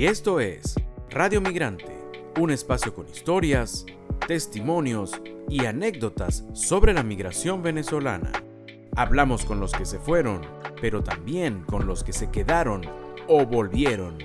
Y esto es Radio Migrante, un espacio con historias, testimonios y anécdotas sobre la migración venezolana. Hablamos con los que se fueron, pero también con los que se quedaron o volvieron.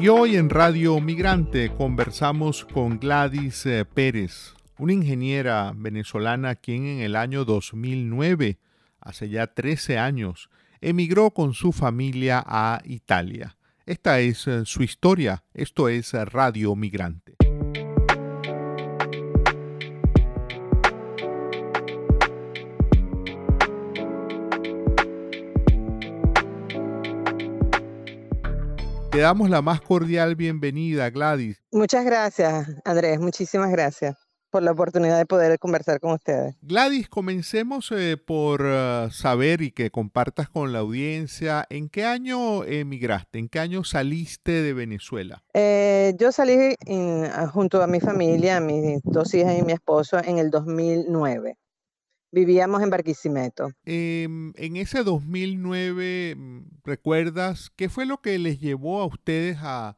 Y hoy en Radio Migrante conversamos con Gladys eh, Pérez, una ingeniera venezolana quien en el año 2009, hace ya 13 años, emigró con su familia a Italia. Esta es eh, su historia, esto es Radio Migrante. Te damos la más cordial bienvenida, Gladys. Muchas gracias, Andrés. Muchísimas gracias por la oportunidad de poder conversar con ustedes. Gladys, comencemos eh, por eh, saber y que compartas con la audiencia en qué año emigraste, en qué año saliste de Venezuela. Eh, yo salí junto a mi familia, mis dos hijas y mi esposo en el 2009. Vivíamos en Barquisimeto. Em, en ese 2009, mm, ¿recuerdas qué fue lo que les llevó a ustedes a,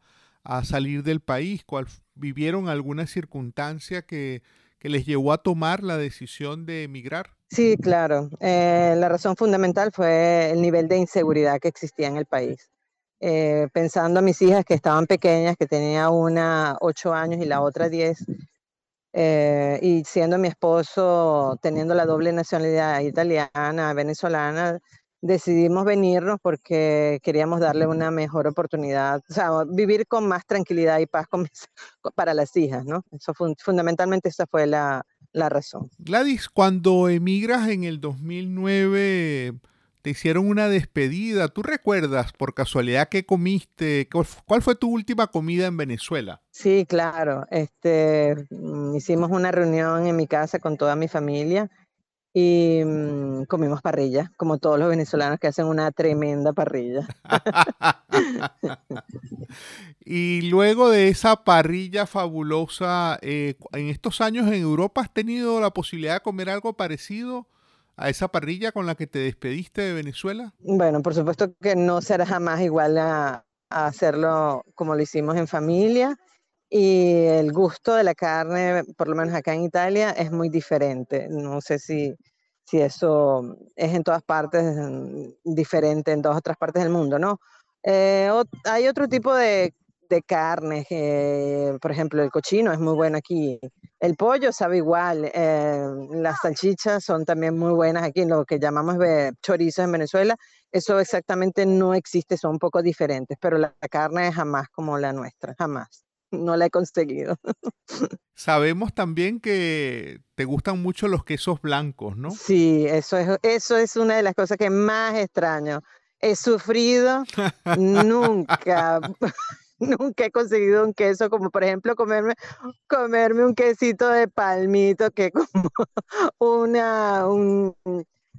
salir del país? ¿Cuál, ¿Vivieron alguna circunstancia que, les llevó a tomar la decisión de emigrar? Sí, claro. Eh, la razón fundamental fue el nivel de inseguridad que existía en el país. Eh, pensando a mis hijas que estaban pequeñas, que tenía una ocho años y la otra diez, eh, y siendo mi esposo teniendo la doble nacionalidad italiana, venezolana, decidimos venirnos porque queríamos darle una mejor oportunidad, o sea, vivir con más tranquilidad y paz para las hijas, ¿no? Eso fundamentalmente esa fue la, la razón. Gladys, cuando emigras en el 2009 te hicieron una despedida. ¿Tú recuerdas por casualidad qué comiste? ¿Cuál fue tu última comida en Venezuela? Sí, claro. Este, mm, hicimos una reunión en mi casa con toda mi familia y mm, comimos parrilla, como todos los venezolanos que hacen una tremenda parrilla. y luego de esa parrilla fabulosa, eh, en estos años en Europa has tenido la posibilidad de comer algo parecido a esa parrilla con la que te despediste de Venezuela? Bueno, por supuesto que no será jamás igual a, hacerlo como lo hicimos en familia y el gusto de la carne, por lo menos acá en Italia, es muy diferente. No sé si, si eso es en todas partes diferente, en todas otras partes del mundo, ¿no? Eh, hay otro tipo de de carne, eh, por ejemplo, el cochino es muy bueno aquí. El pollo sabe igual. Eh, las salchichas son también muy buenas aquí, lo que llamamos chorizos en Venezuela. Eso exactamente no existe, son un poco diferentes, pero la, carne es jamás como la nuestra, jamás. No la he conseguido. Sabemos también que te gustan mucho los quesos blancos, ¿no? Sí, eso es, eso es una de las cosas que más extraño. He sufrido nunca nunca he conseguido un queso, como por ejemplo comerme, comerme un quesito de palmito, que como una, un,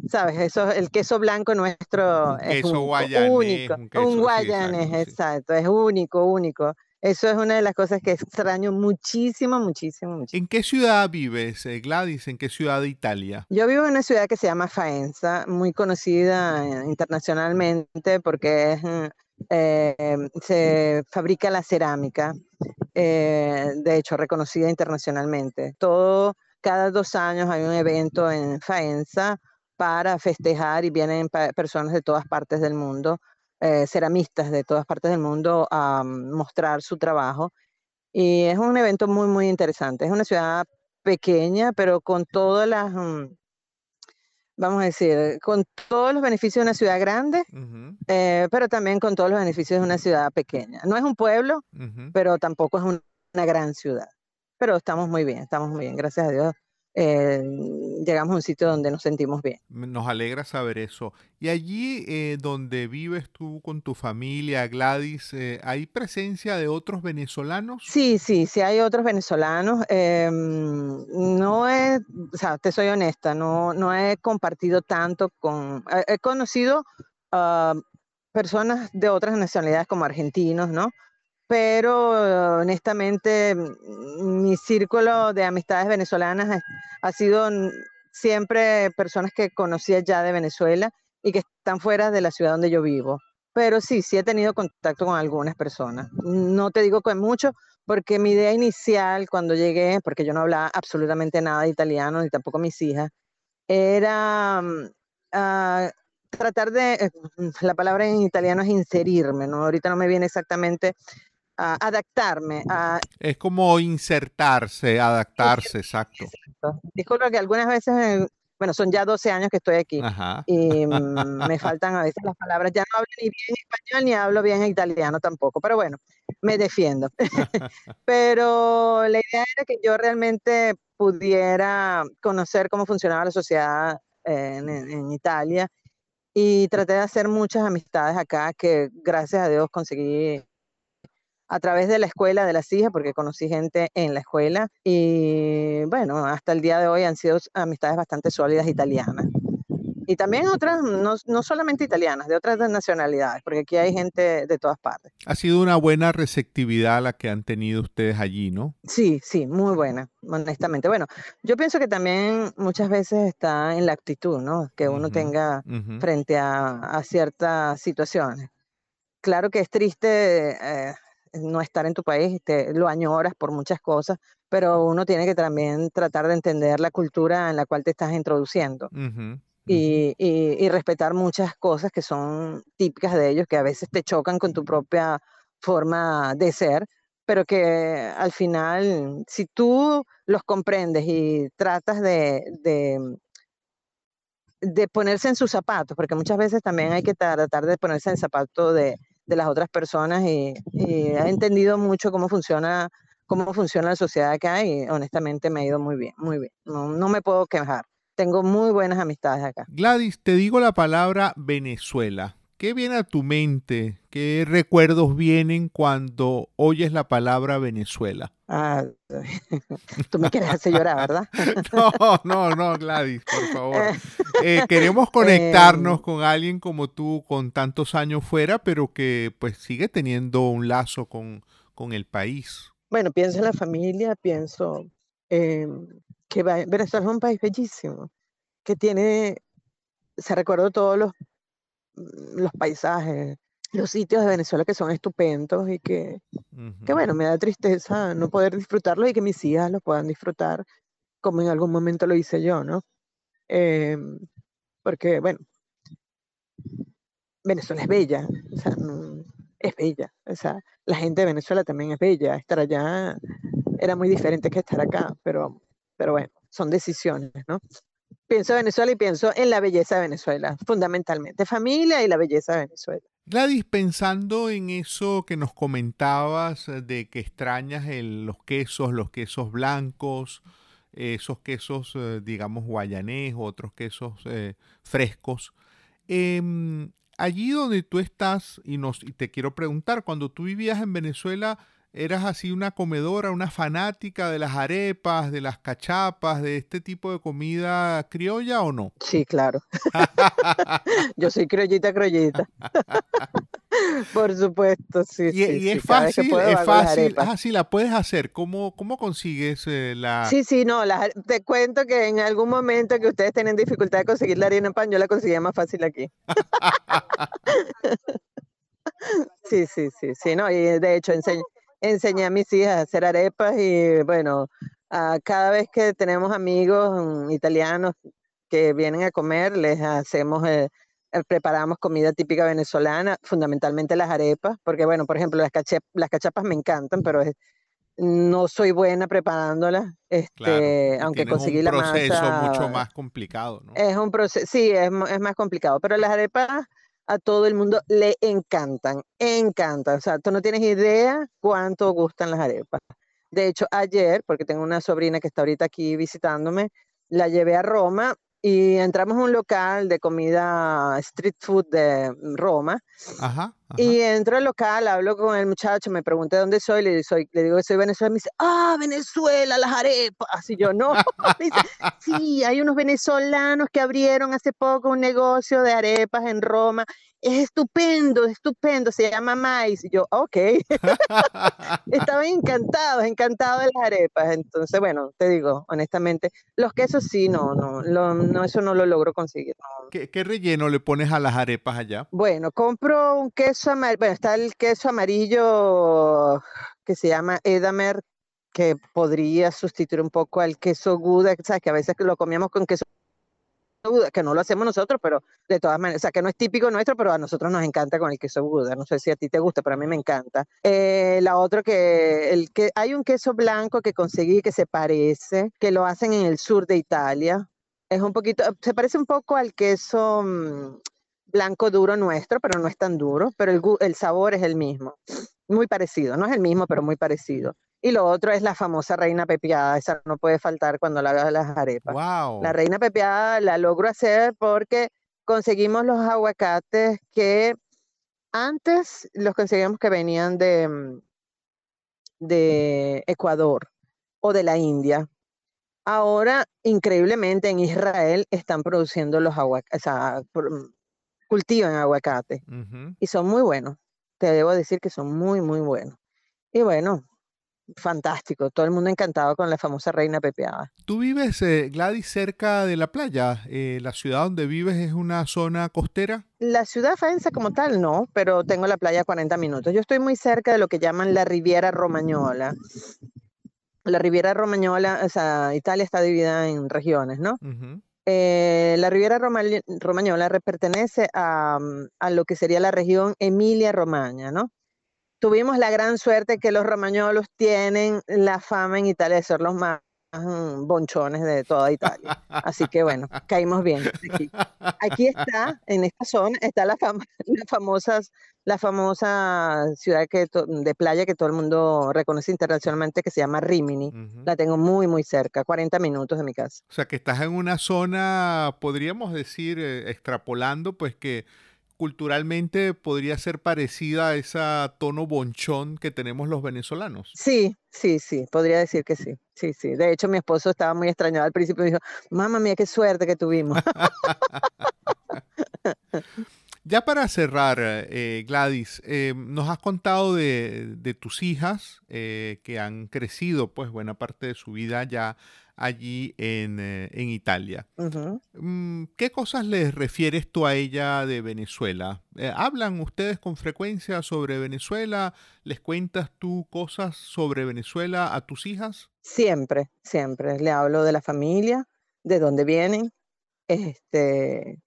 ¿sabes? Eso, el queso blanco nuestro es único, un, guayanés, exacto, es único, único. Eso es una de las cosas que extraño muchísimo, muchísimo, muchísimo. ¿En qué ciudad vives, eh, Gladys? ¿En qué ciudad de Italia? Yo vivo en una ciudad que se llama Faenza, muy conocida eh, internacionalmente porque es mm, eh, se fabrica la cerámica, eh, de hecho reconocida internacionalmente. Todo, cada dos años hay un evento en Faenza para festejar y vienen personas de todas partes del mundo, eh, ceramistas de todas partes del mundo a mostrar su trabajo. Y es un evento muy, muy interesante. Es una ciudad pequeña, pero con todas las... Mm, vamos a decir, con todos los beneficios de una ciudad grande, eh, pero también con todos los beneficios de una ciudad pequeña. No es un pueblo, pero tampoco es una gran ciudad. Pero estamos muy bien, estamos muy bien, gracias a Dios. Eh, llegamos a un sitio donde nos sentimos bien. Nos alegra saber eso. Y allí eh, donde vives tú con tu familia, Gladys, eh, ¿hay presencia de otros venezolanos? Sí, sí, sí hay otros venezolanos. Em, no es, o sea, te soy honesta, no, no he compartido tanto con, he conocido a personas de otras nacionalidades como argentinos, ¿no? Pero honestamente mi círculo de amistades venezolanas ha sido siempre personas que conocía ya de Venezuela y que están fuera de la ciudad donde yo vivo. pero sí, sí he tenido contacto con algunas personas. No te digo con mucho, porque mi idea inicial cuando llegué, porque yo no hablaba absolutamente nada de italiano, ni tampoco mis hijas, era mm, ah, tratar de, eh, la palabra en italiano es inserirme, ¿no? Ahorita no me viene exactamente a adaptarme. A, es como insertarse, adaptarse, exacto. exacto. Disculpa que algunas veces bueno, son ya 12 años que estoy aquí y mm, me faltan a veces las palabras. Ya no hablo ni bien español ni hablo bien italiano tampoco, pero bueno, me defiendo. pero la idea era que yo realmente pudiera conocer cómo funcionaba la sociedad en, en Italia y traté de hacer muchas amistades acá que gracias a Dios conseguí a través de la escuela de las hijas, porque conocí gente en la escuela y bueno, hasta el día de hoy han sido amistades bastante sólidas italianas. Y también otras, no, no solamente italianas, de otras nacionalidades, porque aquí hay gente de todas partes. Ha sido una buena receptividad la que han tenido ustedes allí, ¿no? Sí, sí, muy buena, honestamente. Bueno, yo pienso que también muchas veces está en la actitud, ¿no? Que uno tenga frente a, a, ciertas situaciones. Claro que es triste eh, no estar en tu país, te, lo añoras por muchas cosas, pero uno tiene que también tratar de entender la cultura en la cual te estás introduciendo. Y, y, respetar muchas cosas que son típicas de ellos, que a veces te chocan con tu propia forma de ser, pero que al final, si tú los comprendes y tratas de, de, de ponerse en sus zapatos, porque muchas veces también hay que tratar de ponerse en el zapato de, de las otras personas y, he entendido mucho cómo funciona cómo funciona la sociedad acá y honestamente me ha ido muy bien, muy bien. No, no me puedo quejar. Tengo muy buenas amistades acá. Gladys, te digo la palabra Venezuela. ¿Qué viene a tu mente? ¿Qué recuerdos vienen cuando oyes la palabra Venezuela? Ah, tú me quieres hacer llorar, ¿verdad? no, no, no, Gladys, por favor. Eh, queremos conectarnos em. con alguien como tú con tantos años fuera, pero que pues sigue teniendo un lazo con, con el país. Bueno, pienso en la familia, pienso que Venezuela es un país bellísimo, que tiene, se recuerdo todos los los paisajes, los sitios de Venezuela que son estupendos y que, que, bueno, me da tristeza no poder disfrutarlos y que mis hijas los puedan disfrutar como en algún momento lo hice yo, ¿no? Em, porque, bueno, Venezuela es bella, o sea, es bella, o sea, la gente de Venezuela también es bella, estar allá era muy diferente que estar acá, pero, pero bueno, son decisiones, ¿no? Pienso en Venezuela y pienso en la belleza de Venezuela, fundamentalmente, familia y la belleza de Venezuela. Gladys, pensando en eso que nos comentabas eh, de que extrañas los quesos, los quesos blancos, esos quesos, eh, digamos, guayanés, otros quesos eh, frescos, em, allí donde tú estás, y, nos, y te quiero preguntar, cuando tú vivías en Venezuela, ¿Eras así una comedora, una fanática de las arepas, de las cachapas, de este tipo de comida criolla o no? Sí, claro. Yo soy criollita, criollita. Por supuesto, sí. Y, y es fácil, es fácil. Ah, sí, la puedes hacer. ¿Cómo, cómo consigues eh, la...? Sí, sí, no, te cuento que en algún momento que ustedes tienen dificultad de conseguir la harina en pan, yo la conseguía más fácil aquí. sí, sí, sí, sí, no, y de hecho enseño enseñé a mis hijas a hacer arepas y bueno, cada vez que tenemos amigos mm, italianos que vienen a comer, les hacemos, eh, eh, preparamos comida típica venezolana, fundamentalmente las arepas, porque bueno, por ejemplo, las, las cachapas me encantan, pero no soy buena preparándolas, este, aunque conseguí la masa. Es un proceso mucho más complicado, ¿no? Es un proceso, sí, es, es más complicado, pero las arepas a todo el mundo le encantan, encantan. O sea, tú no tienes idea cuánto gustan las arepas. De hecho, ayer, porque tengo una sobrina que está ahorita aquí visitándome, la llevé a Roma y entramos a un local de comida street food de Roma. Ajá. Y entro al local, hablo con el muchacho, me pregunta dónde soy, le, soy, le digo que soy Venezuela, me dice, ah, Venezuela, las arepas. Y yo, no. dice, sí, hay unos venezolanos que abrieron hace poco un negocio de arepas en Roma es estupendo, estupendo, se llama maíz. Y yo, ok. Estaban encantados, encantados de las arepas. Entonces, bueno, te digo, honestamente, los quesos sí, no, no, no eso no lo logro conseguir. ¿Qué, relleno le pones a las arepas allá? Bueno, compro un queso bueno, está el queso amarillo que se llama Edamer, que podría sustituir un poco al queso Gouda, sabes que a veces lo comíamos con queso que no lo hacemos nosotros, pero de todas maneras, o sea, que no es típico nuestro, pero a nosotros nos encanta con el queso Buda. No sé si a ti te gusta, pero a mí me encanta. Eh, la otra que, el que hay un queso blanco que conseguí que se parece, que lo hacen en el sur de Italia. Es un poquito, se parece un poco al queso mm, blanco duro nuestro, pero no es tan duro, pero el, el sabor es el mismo. Muy parecido, no es el mismo, pero muy parecido. Y lo otro es la famosa reina pepiada, esa no puede faltar cuando la hagas las arepas. La reina pepiada la logro hacer porque conseguimos los aguacates que antes los conseguíamos que venían de, mm, de Ecuador o de la India. Ahora, increíblemente, en Israel están produciendo los aguacates, o sea, cultivan aguacate y son muy buenos. Te debo decir que son muy, muy buenos. Y bueno, fantástico, todo el mundo encantado con la famosa reina pepeada. Tú vives, eh, Gladys, cerca de la playa. Eh, ¿La ciudad donde vives es una zona costera? La ciudad Faenza como tal no, pero tengo la playa a 40 minutos. Yo estoy muy cerca de lo que llaman la Riviera Romañola. La Riviera Romañola, o sea, Italia está dividida en regiones, ¿no? Eh, la Riviera Romañola pertenece a, a, lo que sería la región Emilia-Romagna, ¿no? tuvimos la gran suerte que los romañolos tienen la fama en Italia de ser los más mm, bonchones de toda Italia. Así que bueno, caímos bien. Aquí, está, en esta zona, está la, famosa, la famosa ciudad que de playa que todo el mundo reconoce internacionalmente que se llama Rimini. La tengo muy, muy cerca, 40 minutos de mi casa. O sea, que estás en una zona, podríamos decir, eh, extrapolando, pues que culturalmente podría ser parecida a esa tono bonchón que tenemos los venezolanos. Sí, sí, sí, podría decir que sí. Sí, sí. De hecho, mi esposo estaba muy extrañado al principio y dijo, mamá mía, qué suerte que tuvimos. ya para cerrar, eh, Gladys, eh, nos has contado de, tus hijas eh, que han crecido pues buena parte de su vida ya allí en, Italia. Mm, ¿Qué cosas les refieres tú a ella de Venezuela? ¿Hablan ustedes con frecuencia sobre Venezuela? ¿Les cuentas tú cosas sobre Venezuela a tus hijas? Siempre, siempre. Le hablo de la familia, de dónde vienen, este,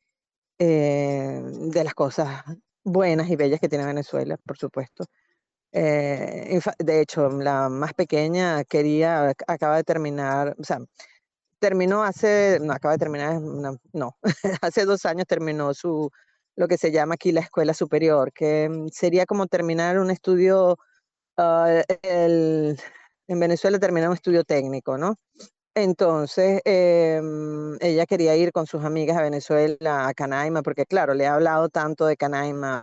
eh, de las cosas buenas y bellas que tiene Venezuela, por supuesto. Eh, de hecho, la más pequeña quería, acaba de terminar, o sea, terminó hace, no, acaba de terminar, no, hace dos años terminó su, lo que se llama aquí la escuela superior, que mm, sería como terminar un estudio, ah, en Venezuela terminar un estudio técnico, ¿no? Entonces, em, ella quería ir con sus amigas a Venezuela, a Canaima, porque claro, le ha hablado tanto de Canaima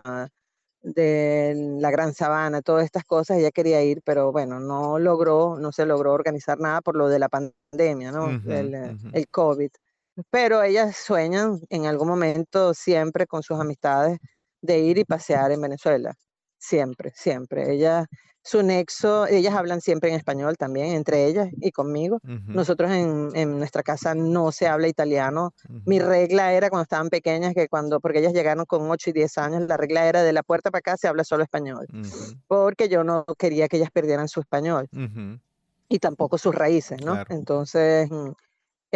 de la Gran Sabana, todas estas cosas, ella quería ir, pero bueno, no logró, no se logró organizar nada por lo de la pandemia, ¿no? el, el, COVID. Pero ellas sueñan en algún momento siempre con sus amistades de ir y pasear en Venezuela. Siempre, siempre. Ellas su nexo, ellas hablan siempre en español también, entre ellas y conmigo. Nosotros en, en, nuestra casa no se habla italiano. Mi regla era cuando estaban pequeñas, que cuando, porque ellas llegaron con 8 y 10 años, la regla era de la puerta para acá se habla solo español, porque yo no quería que ellas perdieran su español y tampoco sus raíces, ¿no? Entonces...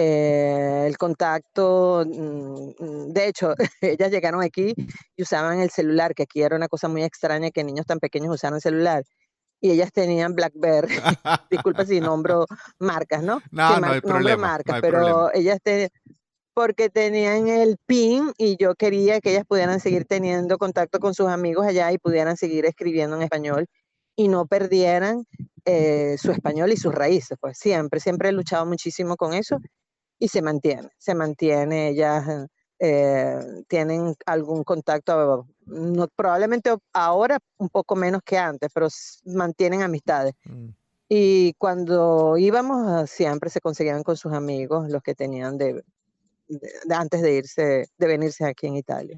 Eh, el contacto, mm, de hecho, ellas llegaron aquí y usaban el celular, que aquí era una cosa muy extraña que niños tan pequeños usaran celular y ellas tenían Blackberry. Disculpa si nombro marcas, ¿no? No, no hay problema. Marcas, pero ellas tenían, porque tenían el PIN y yo quería que ellas pudieran seguir teniendo contacto con sus amigos allá y pudieran seguir escribiendo en español y no perdieran eh, su español y sus raíces. Pues siempre, siempre he luchado muchísimo con eso y se mantiene, se mantiene. Ellas eh, tienen algún contacto no, probablemente ahora un poco menos que antes, pero mantienen amistades. Mm. Y cuando íbamos, siempre se conseguían con sus amigos, los que tenían de, antes de irse, de venirse aquí en Italia.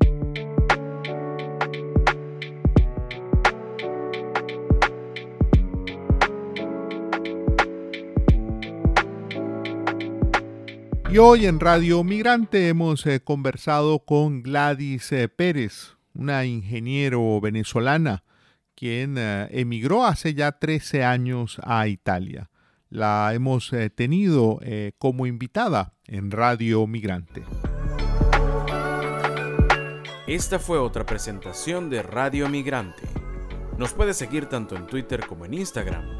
Y hoy en Radio Migrante hemos eh, conversado con Gladys eh, Pérez, una ingeniero venezolana quien eh, emigró hace ya 13 años a Italia. La hemos tenido como invitada en Radio Migrante. Esta fue otra presentación de Radio Migrante. Nos puede seguir tanto en Twitter como en Instagram.